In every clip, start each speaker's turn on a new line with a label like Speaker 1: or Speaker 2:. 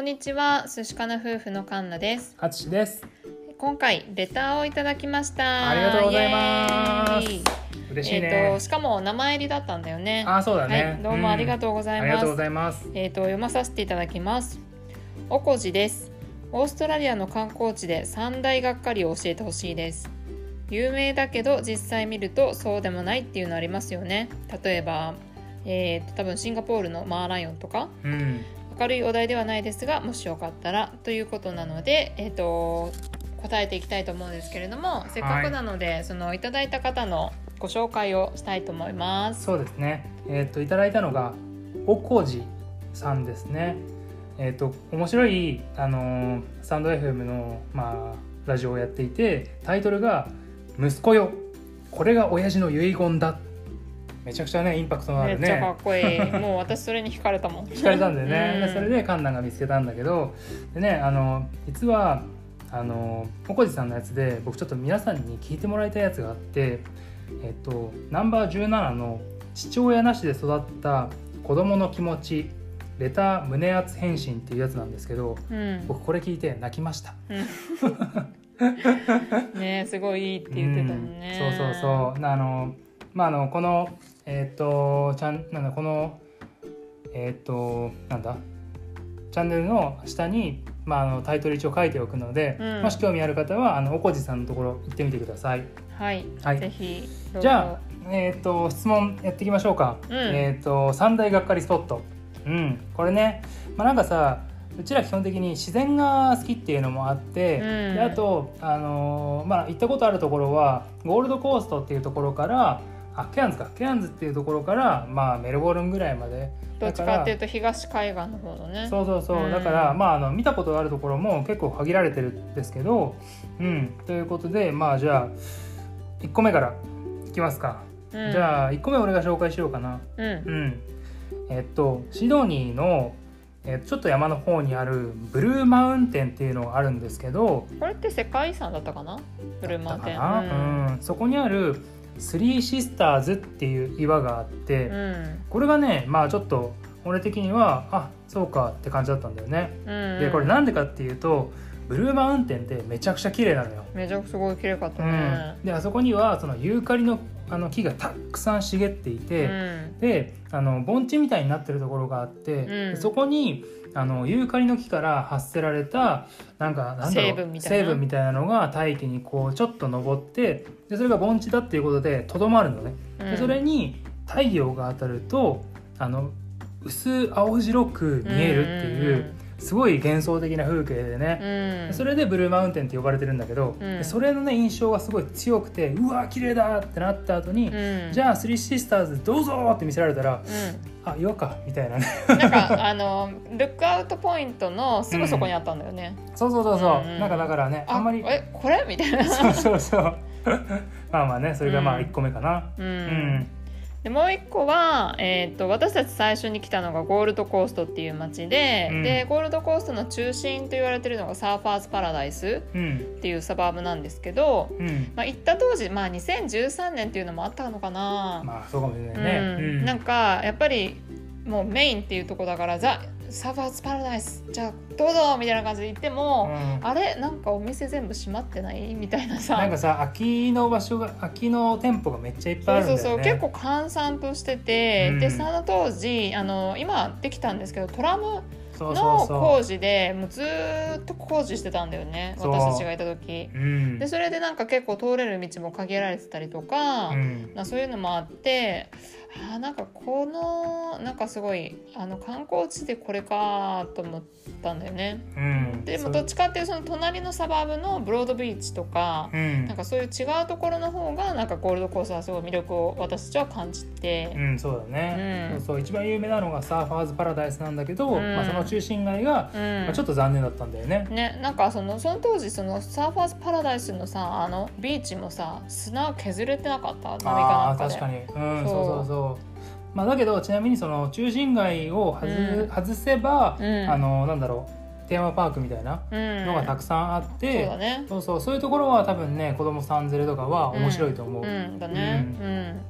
Speaker 1: こんにちは、寿司かな夫婦のカンナです。
Speaker 2: あつしです。
Speaker 1: 今回レターをいただきました。
Speaker 2: ありがとうございます嬉しい
Speaker 1: えっ、
Speaker 2: ね
Speaker 1: と。しかも名前入りだったんだよね。
Speaker 2: あ、そうだね。
Speaker 1: はい、どうもありがとうございます。
Speaker 2: ありがとうございます。
Speaker 1: えっ、と読まさせていただきます。おこじです。オーストラリアの観光地で三大がっかりを教えてほしいです。有名だけど実際見るとそうでもないっていうのありますよね。例えば、えー、と多分シンガポールのマーライオンとか
Speaker 2: うん。
Speaker 1: 明るいお題ではないですがもしよかったらということなので、えー、と答えていきたいと思うんですけれどもせっかくなので、そのいただいた方のご紹介をしたいと思います。
Speaker 2: そうですね。えっ、といただいたのがおこじさんですね。えっ、と面白いあのースタンド FM のまあラジオをやっていてタイトルが息子よこれが親父の遺言だ。めちゃくちゃねインパクトのある
Speaker 1: めっちゃか
Speaker 2: ね
Speaker 1: っこいい。もう私それに惹かれたもん。
Speaker 2: 聞かれたんだよね、
Speaker 1: うん
Speaker 2: でそれでカンナが見つけたんだけどでねあの実はあのおこじさんのやつで僕ちょっと皆さんに聞いてもらいたいやつがあってえっとナンバー17の「父親なしで育った子供の気持ちレター胸熱返信」っていうやつなんですけど
Speaker 1: うん。
Speaker 2: 僕これ聞いて泣きました。
Speaker 1: ねすごいいいって言ってたもんね。
Speaker 2: うんそうそうそうあのまああのこのえっ、とちゃんなんだこのえっ、となんだチャンネルの下に、まあ、あのタイトル一応書いておくので、
Speaker 1: うん
Speaker 2: もし興味ある方はあのおこじさんのところ行ってみてください。
Speaker 1: はい。
Speaker 2: はい
Speaker 1: ぜひ。
Speaker 2: じゃあえっ、と質問やっていきましょうか。
Speaker 1: うん
Speaker 2: えっ、と三大がっかりスポット。うんこれねまあなんかさうちら基本的に自然が好きっていうのもあって、
Speaker 1: うん
Speaker 2: であと、あのーまあ、行ったことあるところはゴールドコーストっていうところからあケアンズか。ケアンズっていうところから、まあ、メルボルンぐらいまで。
Speaker 1: どっちかっていうと東海岸の方のね。
Speaker 2: そうそうそう、
Speaker 1: うん。
Speaker 2: だから、まあ、あの見たことがあるところも結構限られてるんですけど、うん、ということでまあじゃあ1個目からいきますか、
Speaker 1: うん。
Speaker 2: じゃあ1個目俺が紹介しようかな。
Speaker 1: うん。
Speaker 2: うん。えっとシドニーの、えちょっと山の方にあるブルーマウンテンっていうのがあるんですけど
Speaker 1: これって世界遺産だったかな？ブルーマウンテン。
Speaker 2: だったかな、うん。そこにあるスリーシスターズっていう岩があって、
Speaker 1: うん
Speaker 2: これがねまあちょっと俺的にはあそうかって感じだったんだよね。
Speaker 1: うん。
Speaker 2: でこれなんでかっていうとブルーマウンテンってめちゃくちゃ綺麗なのよ。
Speaker 1: めちゃくちゃすごい綺麗かった
Speaker 2: う
Speaker 1: ね
Speaker 2: ん。、であそこにはそのユーカリのあの木がたくさん茂っていて、
Speaker 1: うん
Speaker 2: であの盆地みたいになってるところがあって、そこにあのユーカリの木から発せられたなんかなんだろう
Speaker 1: 成分みたいな？
Speaker 2: 成分みたいなのが大気にこうちょっと上ってでそれが盆地だっていうことでとどまるのね。
Speaker 1: うん。
Speaker 2: でそれに太陽が当たるとあの薄青白く見えるっていうすごい幻想的な風景でね、
Speaker 1: うん。うん
Speaker 2: それでブルーマウンテンって呼ばれてるんだけど、
Speaker 1: うん。
Speaker 2: でそれのね印象がすごい強くてうわ綺麗だってなった後に、
Speaker 1: うん。
Speaker 2: じゃあスリーシスターズどうぞって見せられたら
Speaker 1: う
Speaker 2: あ岩かみたいなね。
Speaker 1: んなんかあのルックアウトポイントのすぐそこにあったんだよね。
Speaker 2: そうそうそうそう、
Speaker 1: うん
Speaker 2: なんかだからねあんまり
Speaker 1: えこれ？みたいな。
Speaker 2: そうそうそう。まあまあねそれがまあ
Speaker 1: うん。
Speaker 2: 1個目かな。
Speaker 1: う
Speaker 2: うん、
Speaker 1: んでもう一個は、えー、と私たち最初に来たのがゴールドコーストっていう街で,、
Speaker 2: うん。
Speaker 1: でゴールドコーストの中心と言われてるのがサーファーズパラダイス
Speaker 2: うん。
Speaker 1: っていうサバーブなんですけど、
Speaker 2: うん。
Speaker 1: まあ、行った当時、まあ、2013年っていうのもあったのかな、
Speaker 2: まあそうかもしれないね、
Speaker 1: うん。なんかやっぱりもうメインっていうとこだからザ・サーファーズパラダイスじゃあどうぞみたいな感じで行っても、
Speaker 2: うん。
Speaker 1: あれなんかお店全部閉まってないみたいなさ。
Speaker 2: なんかさ空きの場所が空きの店舗がめっちゃいっぱいあ
Speaker 1: そうそう
Speaker 2: るんだよね。
Speaker 1: そう結構閑散としてて、
Speaker 2: うん。
Speaker 1: でその当時あの今できたんですけどトラム
Speaker 2: そう
Speaker 1: の
Speaker 2: そうそ
Speaker 1: 工事でもうずーっと工事してたんだよね
Speaker 2: そう。
Speaker 1: 私たちがいた時。
Speaker 2: う、うん。
Speaker 1: でそれでなんか結構通れる道も限られてたりとか、
Speaker 2: うん。
Speaker 1: まあ、そういうのもあってあーなんかこのなんかすごいあの観光地でこれかと思ったんだよね。
Speaker 2: うん。
Speaker 1: でもどっちかっていうとその隣のサバーブのブロードビーチとか、
Speaker 2: うん。
Speaker 1: なんかそういう違うところの方がなんかゴールドコーストはすごい魅力を私たちは感じて、
Speaker 2: うん、そうだね、
Speaker 1: うん。
Speaker 2: そう一番有名なのがサーファーズパラダイスなんだけど、
Speaker 1: うん。
Speaker 2: まあ、その中心街が、
Speaker 1: うん。
Speaker 2: まあ、ちょっと残念だったんだよね。
Speaker 1: ね、なんかそのその当時そのサーファーズパラダイスのさあのビーチもさ砂削れてなかった？波か
Speaker 2: ああ
Speaker 1: なんかで。
Speaker 2: 確かに、うん、
Speaker 1: そ
Speaker 2: うそうそうまあ、だけどちなみにその中心街を外,、
Speaker 1: うん。
Speaker 2: 外せば、
Speaker 1: うん。
Speaker 2: あのなんだろうテーマパークみたいな
Speaker 1: うん。
Speaker 2: のがたくさんあっ
Speaker 1: そう
Speaker 2: て、
Speaker 1: だね。
Speaker 2: そうそうそういうところは多分ね子供さん連れとかは面白いと思う。
Speaker 1: うん。だね。うん、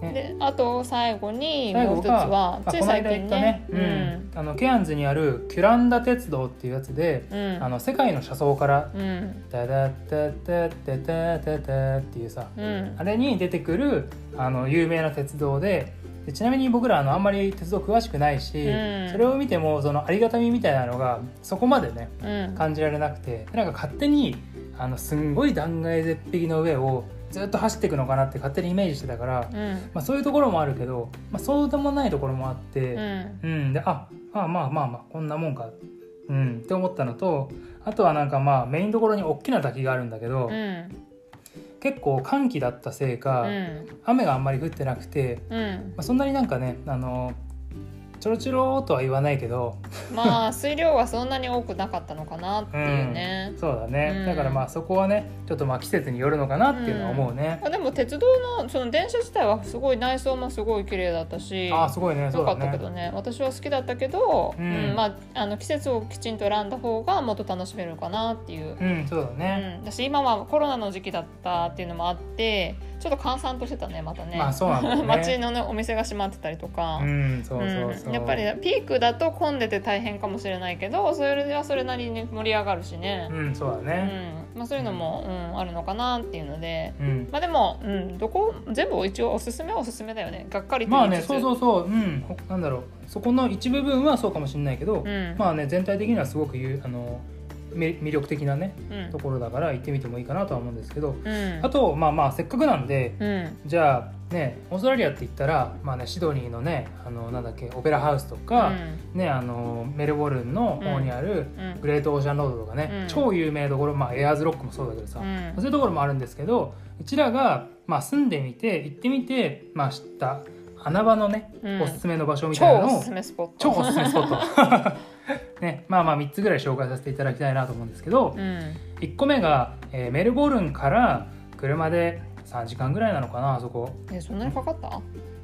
Speaker 1: であと最後にもう一つは
Speaker 2: まあ
Speaker 1: つい最近ね。
Speaker 2: ね、うん。あのケアンズにあるキュランダ鉄道っていうやつで、
Speaker 1: うん。
Speaker 2: あの世界の車窓から
Speaker 1: うん「
Speaker 2: ダダッダッダッダッダッダッダッ」っていうさ
Speaker 1: うん。
Speaker 2: あれに出てくるあの有名な鉄道ででちなみに僕らあのあんまり鉄道詳しくないし、
Speaker 1: うん。
Speaker 2: それを見てもそのありがたみみたいなのがそこまでね
Speaker 1: うん。
Speaker 2: 感じられなくてなんか勝手にあのすんごい断崖絶壁の上をずっと走っていくのかなって勝手にイメージしてたから、
Speaker 1: うん。
Speaker 2: まあ、そういうところもあるけど、まあ、そうでもないところもあって、
Speaker 1: うん。
Speaker 2: うん、であまあまあまあまあこんなもんか、うん、って思ったのとあとはなんかまあメインどころに大きな滝があるんだけど、
Speaker 1: うん。
Speaker 2: 結構寒気だったせいか、
Speaker 1: うん。
Speaker 2: 雨があんまり降ってなくて、
Speaker 1: うん。
Speaker 2: まあ、そんなになんかねあのちょろちょろとは言わないけど。
Speaker 1: まあ水量はそんなに多くなかったのかなっていうね、
Speaker 2: そうだね、
Speaker 1: うん。
Speaker 2: だからまあそこはねちょっとまあ季節によるのかなっていうのは思うね、
Speaker 1: あでも鉄道のその電車自体はすごい内装もすごい綺麗だったし。
Speaker 2: ああすごいね。そ
Speaker 1: よかったけどね。私は好きだったけど、
Speaker 2: う
Speaker 1: うんんまあ、あの季節をきちんと選んだ方がもっと楽しめるかなっていう、
Speaker 2: うんそうだ
Speaker 1: う
Speaker 2: ね、
Speaker 1: ん、私今はコロナの時期だったっていうのもあってちょっと閑散としてたねまたね,、
Speaker 2: まあそうなんだよね。
Speaker 1: 街の、ね、お店が閉まってたりとか。
Speaker 2: うんそうそうそう、
Speaker 1: うん。やっぱりピークだと混んでて大変かもしれないけどそれはそれなりに盛り上がるしね、
Speaker 2: うんそうだ
Speaker 1: うん。
Speaker 2: ね
Speaker 1: まあ、そういうのも、うん、あるのかなっていうので、
Speaker 2: うん、
Speaker 1: まあでも、うん、どこ全部一応おすすめはおすすめだよね。がっかりと
Speaker 2: まあねそうそうそう。うん。ほなんだろう。そこの一部分はそうかもしれないけど、
Speaker 1: うん。
Speaker 2: まあね全体的にはすごくゆあのめ魅力的なね
Speaker 1: うん。
Speaker 2: ところだから行ってみてもいいかなとは思うんですけど
Speaker 1: うん。
Speaker 2: あとまあまあせっかくなんで
Speaker 1: うん。
Speaker 2: じゃあねオーストラリアって言ったらまあねシドニーのねあのなんだっけオペラハウスとか、ねあのメルボルンの方にある
Speaker 1: うん。
Speaker 2: グレートオーシャンロードとかね、
Speaker 1: うん。
Speaker 2: 超有名なところまあエアーズロックもそうだけどさ、
Speaker 1: うん。
Speaker 2: そういうところもあるんですけどうちらが、まあ、住んでみて行ってみて、まあ、知った穴場のね、
Speaker 1: うん。
Speaker 2: おすすめの場所みたいなのを
Speaker 1: 超おすすめスポット。
Speaker 2: 超おすすめスポットねまあまあ3つぐらい紹介させていただきたいなと思うんですけど、
Speaker 1: うん。
Speaker 2: 1個目が、えーメルボルンから車で3時間ぐらいなのかなあそこ。
Speaker 1: えそんなにかかった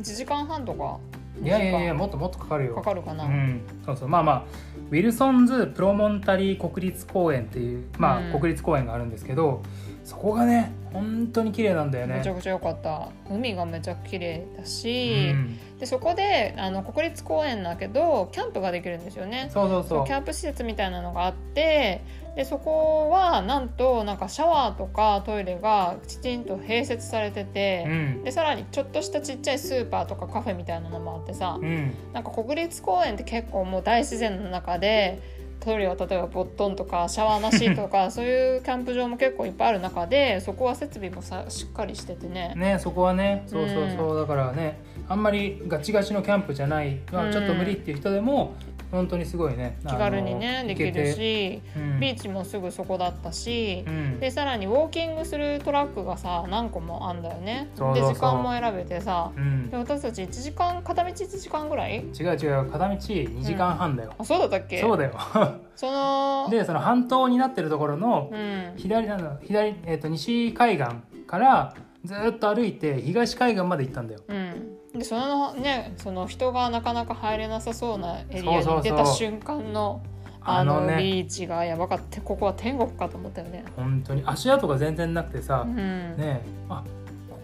Speaker 1: ？1時間半とか？
Speaker 2: いやいやいやもっともっとかかるよ。
Speaker 1: 間かかるかな、
Speaker 2: うん、そうそう。まあまあウィルソンズ・プロモンタリー国立公園っていう、まあ
Speaker 1: うん。
Speaker 2: 国立公園があるんですけどそこがね本当に綺麗なんだよね。
Speaker 1: めちゃくちゃ良かった。海がめちゃ綺麗だ
Speaker 2: う
Speaker 1: し、
Speaker 2: ん、
Speaker 1: でそこであの国立公園だけどキャンプができるんですよね。
Speaker 2: そうそうそう。
Speaker 1: キャンプ施設みたいなのがあってでそこはなんとなんかシャワーとかトイレがきちんと併設されてて、
Speaker 2: うん。
Speaker 1: でさらにちょっとしたちっちゃいスーパーとかカフェみたいなのもあってさ、
Speaker 2: うん。
Speaker 1: なんか国立公園って結構もう大自然の中でトイレは例えばボットンとかシャワーなしとか そういうキャンプ場も結構いっぱいある中でそこは設備もさしっかりしててね。
Speaker 2: ねそこはねそうそうそう、だからねあんまりガチガチのキャンプじゃない、まあ、
Speaker 1: うん
Speaker 2: ちょっと無理っていう人でも本当にすごいね。
Speaker 1: 気軽にねできる、し、
Speaker 2: うん。
Speaker 1: ビーチもすぐそこだったし、
Speaker 2: うん。
Speaker 1: でさらにウォーキングするトラックがさ何個もあんだよね。で時間も選べてさ
Speaker 2: うん。
Speaker 1: で私たち1時間片道1時間ぐらい？
Speaker 2: 違う違う片道2時間半だよ、
Speaker 1: あそうだったっけ？
Speaker 2: そうだよ。
Speaker 1: その
Speaker 2: でその半島になってるところの
Speaker 1: うん。
Speaker 2: 左なの左、えー、と西海岸からずっと歩いて東海岸まで行ったんだよ。
Speaker 1: うん、でそのねその人がなかなか入れなさそうなエリアに出た瞬間のあのビーチがやばかった。ここは天国かと思ったよね。
Speaker 2: 本当に。足跡が全然なくてさ、
Speaker 1: うん。
Speaker 2: ねえ。あ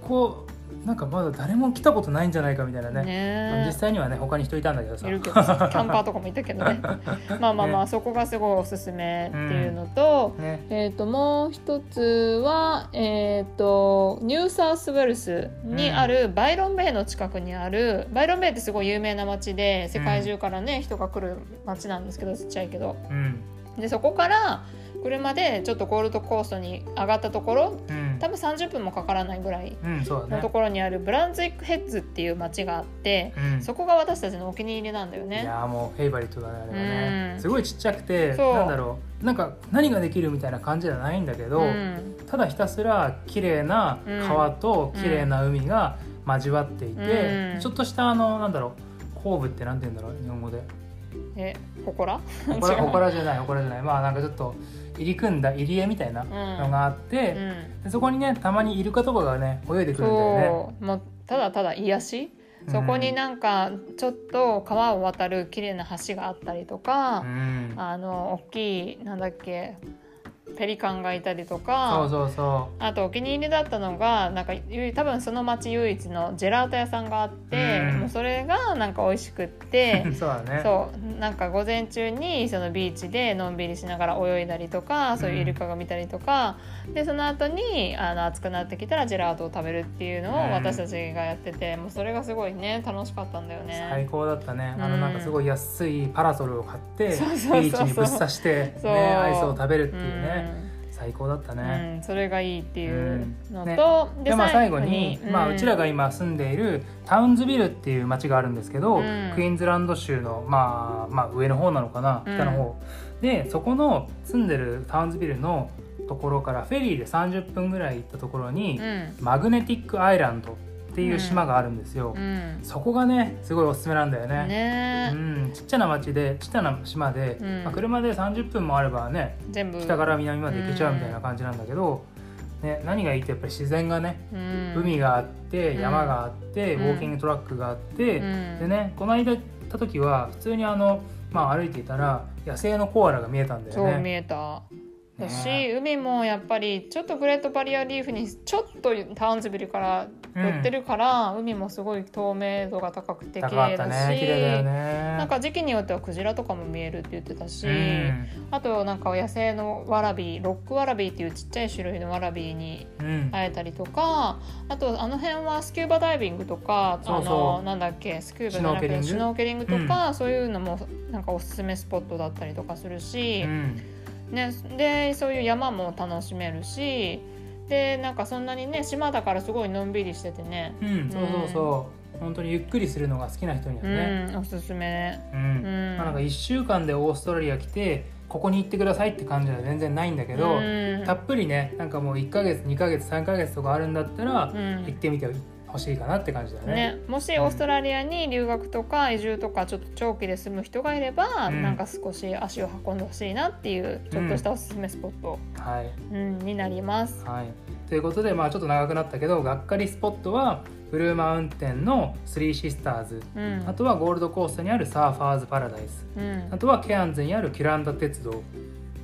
Speaker 2: ここなんかまだ誰も来たことないんじゃないかみたいなね。
Speaker 1: ね。
Speaker 2: 実際にはね他に人いたんだけどさ。
Speaker 1: いるけどさキャンパーとかもいたけどね。まあまあまあ、
Speaker 2: ね
Speaker 1: そこがすごいおすすめっていうのと、
Speaker 2: ね。
Speaker 1: えー、ともう一つは、えー、とニューサウスウェルスにあるバイロンベイの近くにあるバイロンベイってすごい有名な街で世界中からね、人が来る街なんですけどちっちゃいけど。
Speaker 2: うん。
Speaker 1: でそこから車でちょっとゴールドコーストに上がったところ
Speaker 2: うん。
Speaker 1: 多分30分もかからないぐらいのところにあるブランズウィックヘッズっていう街があって、
Speaker 2: うん。
Speaker 1: そこが私たちのお気に入りなんだよ
Speaker 2: い
Speaker 1: ね。
Speaker 2: やーもうフェイバリットだねあれはね。
Speaker 1: うん。
Speaker 2: すごいちっちゃくてなんだろう。なんか何ができるみたいな感じじゃないんだけど、
Speaker 1: うん。
Speaker 2: ただひたすら綺麗な川と綺麗な海が交わっていて、
Speaker 1: うん。
Speaker 2: ちょっとしたあのなんだろう後部ってなんて言うんだろう日本語で
Speaker 1: えほこら
Speaker 2: ほこらほこらじゃないほこらじゃない。まあなんかちょっと入り組んだ入り江みたいなのがあって、
Speaker 1: うん。
Speaker 2: でそこにねたまにイルカとかがね泳いでくるんだよね。
Speaker 1: もう。ただただ癒し？そこになんかちょっと川を渡る綺麗な橋があったりとか
Speaker 2: う、ん。
Speaker 1: あの大きいなんだっけペリカンがいたりと
Speaker 2: そう
Speaker 1: か
Speaker 2: そうそ
Speaker 1: あとお気に入りだったのがなんかゆ多分その町唯一のジェラート屋さんがあって、
Speaker 2: うん。
Speaker 1: もうそれがなんか美味しくって
Speaker 2: う そうだね。
Speaker 1: そうなんか午前中にそのビーチでのんびりしながら泳いだりとかそういうイルカが見たりとか、でその後にあの暑くなってきたらジェラートを食べるっていうの
Speaker 2: うん。
Speaker 1: を私たちがやってて、もうそれがすごいね楽しかったんだよ
Speaker 2: 最
Speaker 1: ね。
Speaker 2: 高だったね、あ
Speaker 1: うん。
Speaker 2: のなんかすごい安いパラソルを買ってビーチにぶっ刺して、ね、アイスを食べるって
Speaker 1: う
Speaker 2: いうね、最高だった
Speaker 1: ん
Speaker 2: ね、
Speaker 1: うん、それがいいっていうの
Speaker 2: うん。
Speaker 1: と、
Speaker 2: でまあ最後に、まあ、うちら
Speaker 1: が
Speaker 2: が今住んでいるタウンズビルっていう町があるんですけど、
Speaker 1: うん。
Speaker 2: クイーンズランド州の、まあ、まあ上の方なのかな
Speaker 1: うん。
Speaker 2: 北の方、でそこの住んでるタウンズビルのところからフェリーで30分ぐらい行ったところに、
Speaker 1: うん。
Speaker 2: マグネティックアイランドっていう島があるんですよ、
Speaker 1: うん。
Speaker 2: そこがねすごいおすすめなんだよね。
Speaker 1: ね。
Speaker 2: うん、ちっちゃな町でちっちゃな島で、
Speaker 1: うん。
Speaker 2: まあ、車で30分もあればね
Speaker 1: 全部。
Speaker 2: 北から南まで行けちゃうみたいな感じなんだけど、ね、何がいいってやっぱり自然がね、
Speaker 1: うん。
Speaker 2: 海があって
Speaker 1: うん。
Speaker 2: 山があって、
Speaker 1: うん。
Speaker 2: ウォーキングトラックがあって、
Speaker 1: うん。
Speaker 2: でねこの間行った時は普通にあの、まあ、歩いていたら野生のコアラが見えたんだよね。
Speaker 1: 見えただし、
Speaker 2: ね。
Speaker 1: 海もやっぱりちょっとグレートバリアリーフにちょっとタウンズビルから寄ってるから、海もすごい透明度が高くて綺麗だし
Speaker 2: ね。
Speaker 1: なんか時期によってはクジラとかも見えるって言ってたし、
Speaker 2: うん。
Speaker 1: あとなんか野生のワラビーロックワラビーっていうちっちゃい種類のワラビーに
Speaker 2: うん。
Speaker 1: 会えたりとかあとあの辺はスキューバダイビングとかあのなんだっけスキューバじゃなくて
Speaker 2: シュ
Speaker 1: ノーケリングとか、そういうのもなんかおすすめスポットだったりとかするし、
Speaker 2: うん
Speaker 1: ね、でそういう山も楽しめるしでなんかそんなにね島だからすごいのんびりしててね、
Speaker 2: うん、そうそうそう。本当にゆっくりするのが好きな人には
Speaker 1: う
Speaker 2: ね、
Speaker 1: ん、おすすめ。
Speaker 2: うん。
Speaker 1: うん。
Speaker 2: まあ、なんか1週間でオーストラリア来てここに行ってくださいって感じは全然ないんだけど、
Speaker 1: うん。
Speaker 2: たっぷりねなんかもう1ヶ月2ヶ月3ヶ月とかあるんだったら、
Speaker 1: うん。
Speaker 2: 行ってみてほしいかなって感じだね。
Speaker 1: ね、もしオーストラリアに留学とか移住とかちょっと長期で住む人がいれば、
Speaker 2: うん。
Speaker 1: なんか少し足を運んでほしいなっていうちょっとしたおすすめスポット、
Speaker 2: はい。
Speaker 1: うんになります。
Speaker 2: はい、ということで、まあ、ちょっと長くなったけどがっかりスポットはブルーマウンテンのスリーシスターズ。
Speaker 1: うん。
Speaker 2: あとはゴールドコーストにあるサーファーズパラダイス。
Speaker 1: うん。
Speaker 2: あとはケアンズにあるキュランダ鉄道。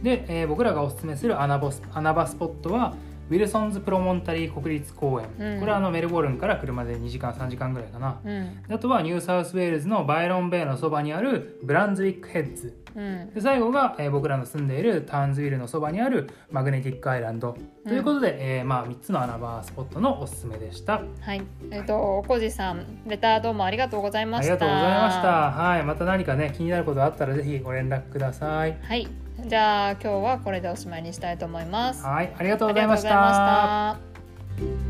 Speaker 2: で、えー僕らがおすすめする穴ボス穴場スポットはウィルソンズ・プロモンタリー国立公園、
Speaker 1: うん。
Speaker 2: これはあのメルボルンから車で2時間3時間ぐらいかな。
Speaker 1: うん。
Speaker 2: あとはニューサウスウェールズのバイロンベイのそばにあるブランズウィックヘッズ。
Speaker 1: うん。
Speaker 2: で最後が、えー僕らの住んでいるタウンズビルのそばにあるマグネティックアイランド、ということで、えーまあ、3つの穴場スポットのおすすめでした。
Speaker 1: はい、えっ、とおこじさんレターどうもありがとうございました。
Speaker 2: ありがとうございました。はい。また何かね気になることあったらぜひご連絡ください。
Speaker 1: はい、じゃあ今日はこれでおしまいにしたいと思います。
Speaker 2: はい、ありがとうございま
Speaker 1: した。